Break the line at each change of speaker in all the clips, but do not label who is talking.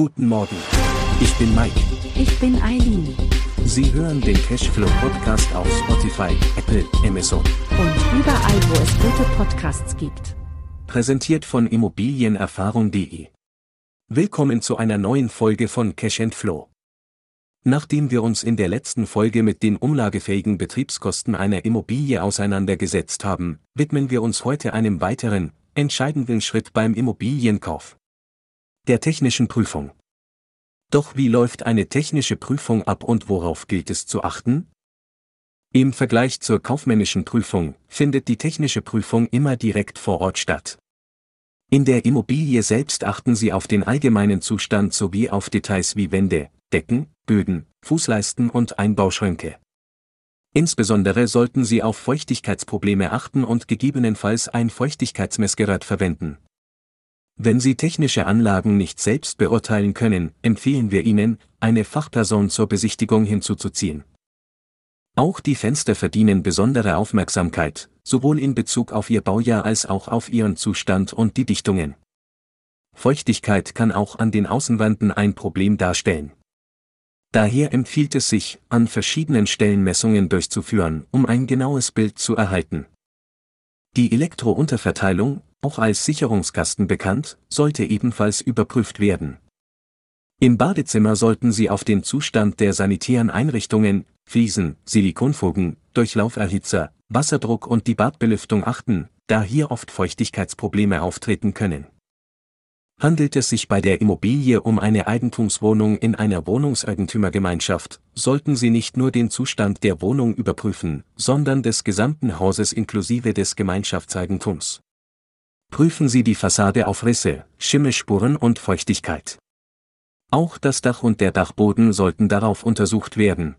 Guten Morgen. Ich bin Mike.
Ich bin Eileen.
Sie hören den Cashflow Podcast auf Spotify, Apple, Amazon.
Und überall, wo es gute Podcasts gibt.
Präsentiert von Immobilienerfahrung.de. Willkommen zu einer neuen Folge von Cash Flow. Nachdem wir uns in der letzten Folge mit den umlagefähigen Betriebskosten einer Immobilie auseinandergesetzt haben, widmen wir uns heute einem weiteren, entscheidenden Schritt beim Immobilienkauf. Der technischen Prüfung. Doch wie läuft eine technische Prüfung ab und worauf gilt es zu achten? Im Vergleich zur kaufmännischen Prüfung findet die technische Prüfung immer direkt vor Ort statt. In der Immobilie selbst achten Sie auf den allgemeinen Zustand sowie auf Details wie Wände, Decken, Böden, Fußleisten und Einbauschränke. Insbesondere sollten Sie auf Feuchtigkeitsprobleme achten und gegebenenfalls ein Feuchtigkeitsmessgerät verwenden. Wenn Sie technische Anlagen nicht selbst beurteilen können, empfehlen wir Ihnen, eine Fachperson zur Besichtigung hinzuzuziehen. Auch die Fenster verdienen besondere Aufmerksamkeit, sowohl in Bezug auf ihr Baujahr als auch auf ihren Zustand und die Dichtungen. Feuchtigkeit kann auch an den Außenwänden ein Problem darstellen. Daher empfiehlt es sich, an verschiedenen Stellen Messungen durchzuführen, um ein genaues Bild zu erhalten. Die Elektrounterverteilung, auch als Sicherungskasten bekannt, sollte ebenfalls überprüft werden. Im Badezimmer sollten Sie auf den Zustand der sanitären Einrichtungen, Fliesen, Silikonfugen, Durchlauferhitzer, Wasserdruck und die Badbelüftung achten, da hier oft Feuchtigkeitsprobleme auftreten können. Handelt es sich bei der Immobilie um eine Eigentumswohnung in einer Wohnungseigentümergemeinschaft, sollten Sie nicht nur den Zustand der Wohnung überprüfen, sondern des gesamten Hauses inklusive des Gemeinschaftseigentums. Prüfen Sie die Fassade auf Risse, Schimmelspuren und Feuchtigkeit. Auch das Dach und der Dachboden sollten darauf untersucht werden.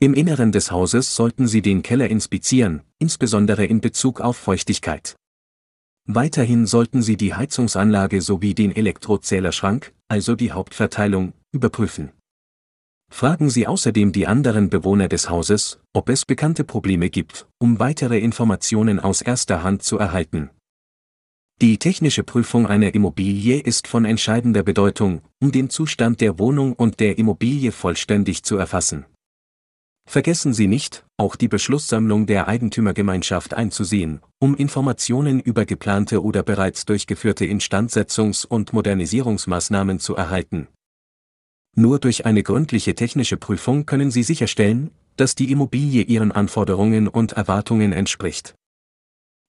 Im Inneren des Hauses sollten Sie den Keller inspizieren, insbesondere in Bezug auf Feuchtigkeit. Weiterhin sollten Sie die Heizungsanlage sowie den Elektrozählerschrank, also die Hauptverteilung, überprüfen. Fragen Sie außerdem die anderen Bewohner des Hauses, ob es bekannte Probleme gibt, um weitere Informationen aus erster Hand zu erhalten. Die technische Prüfung einer Immobilie ist von entscheidender Bedeutung, um den Zustand der Wohnung und der Immobilie vollständig zu erfassen. Vergessen Sie nicht, auch die Beschlusssammlung der Eigentümergemeinschaft einzusehen, um Informationen über geplante oder bereits durchgeführte Instandsetzungs- und Modernisierungsmaßnahmen zu erhalten. Nur durch eine gründliche technische Prüfung können Sie sicherstellen, dass die Immobilie Ihren Anforderungen und Erwartungen entspricht.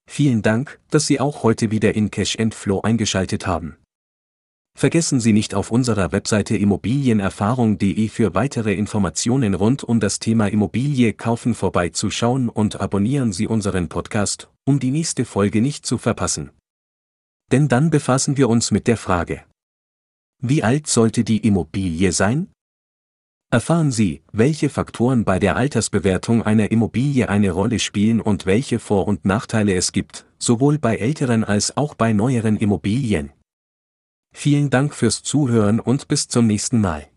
Vielen Dank, dass Sie auch heute wieder in Cash Flow eingeschaltet haben. Vergessen Sie nicht auf unserer Webseite immobilienerfahrung.de für weitere Informationen rund um das Thema Immobilie kaufen vorbeizuschauen und abonnieren Sie unseren Podcast, um die nächste Folge nicht zu verpassen. Denn dann befassen wir uns mit der Frage. Wie alt sollte die Immobilie sein? Erfahren Sie, welche Faktoren bei der Altersbewertung einer Immobilie eine Rolle spielen und welche Vor- und Nachteile es gibt, sowohl bei älteren als auch bei neueren Immobilien. Vielen Dank fürs Zuhören und bis zum nächsten Mal.